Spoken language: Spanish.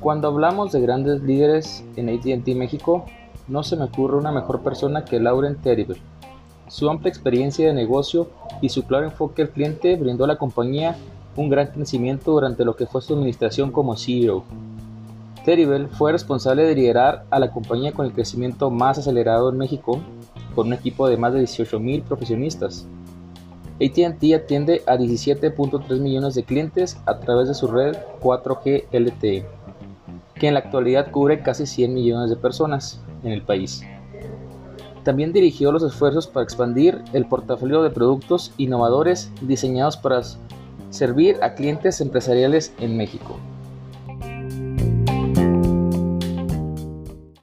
Cuando hablamos de grandes líderes en ATT México, no se me ocurre una mejor persona que Lauren Terrible. Su amplia experiencia de negocio y su claro enfoque al cliente brindó a la compañía un gran crecimiento durante lo que fue su administración como CEO. Terrible fue responsable de liderar a la compañía con el crecimiento más acelerado en México, con un equipo de más de 18.000 profesionistas. ATT atiende a 17.3 millones de clientes a través de su red 4G LTE, que en la actualidad cubre casi 100 millones de personas en el país. También dirigió los esfuerzos para expandir el portafolio de productos innovadores diseñados para servir a clientes empresariales en México.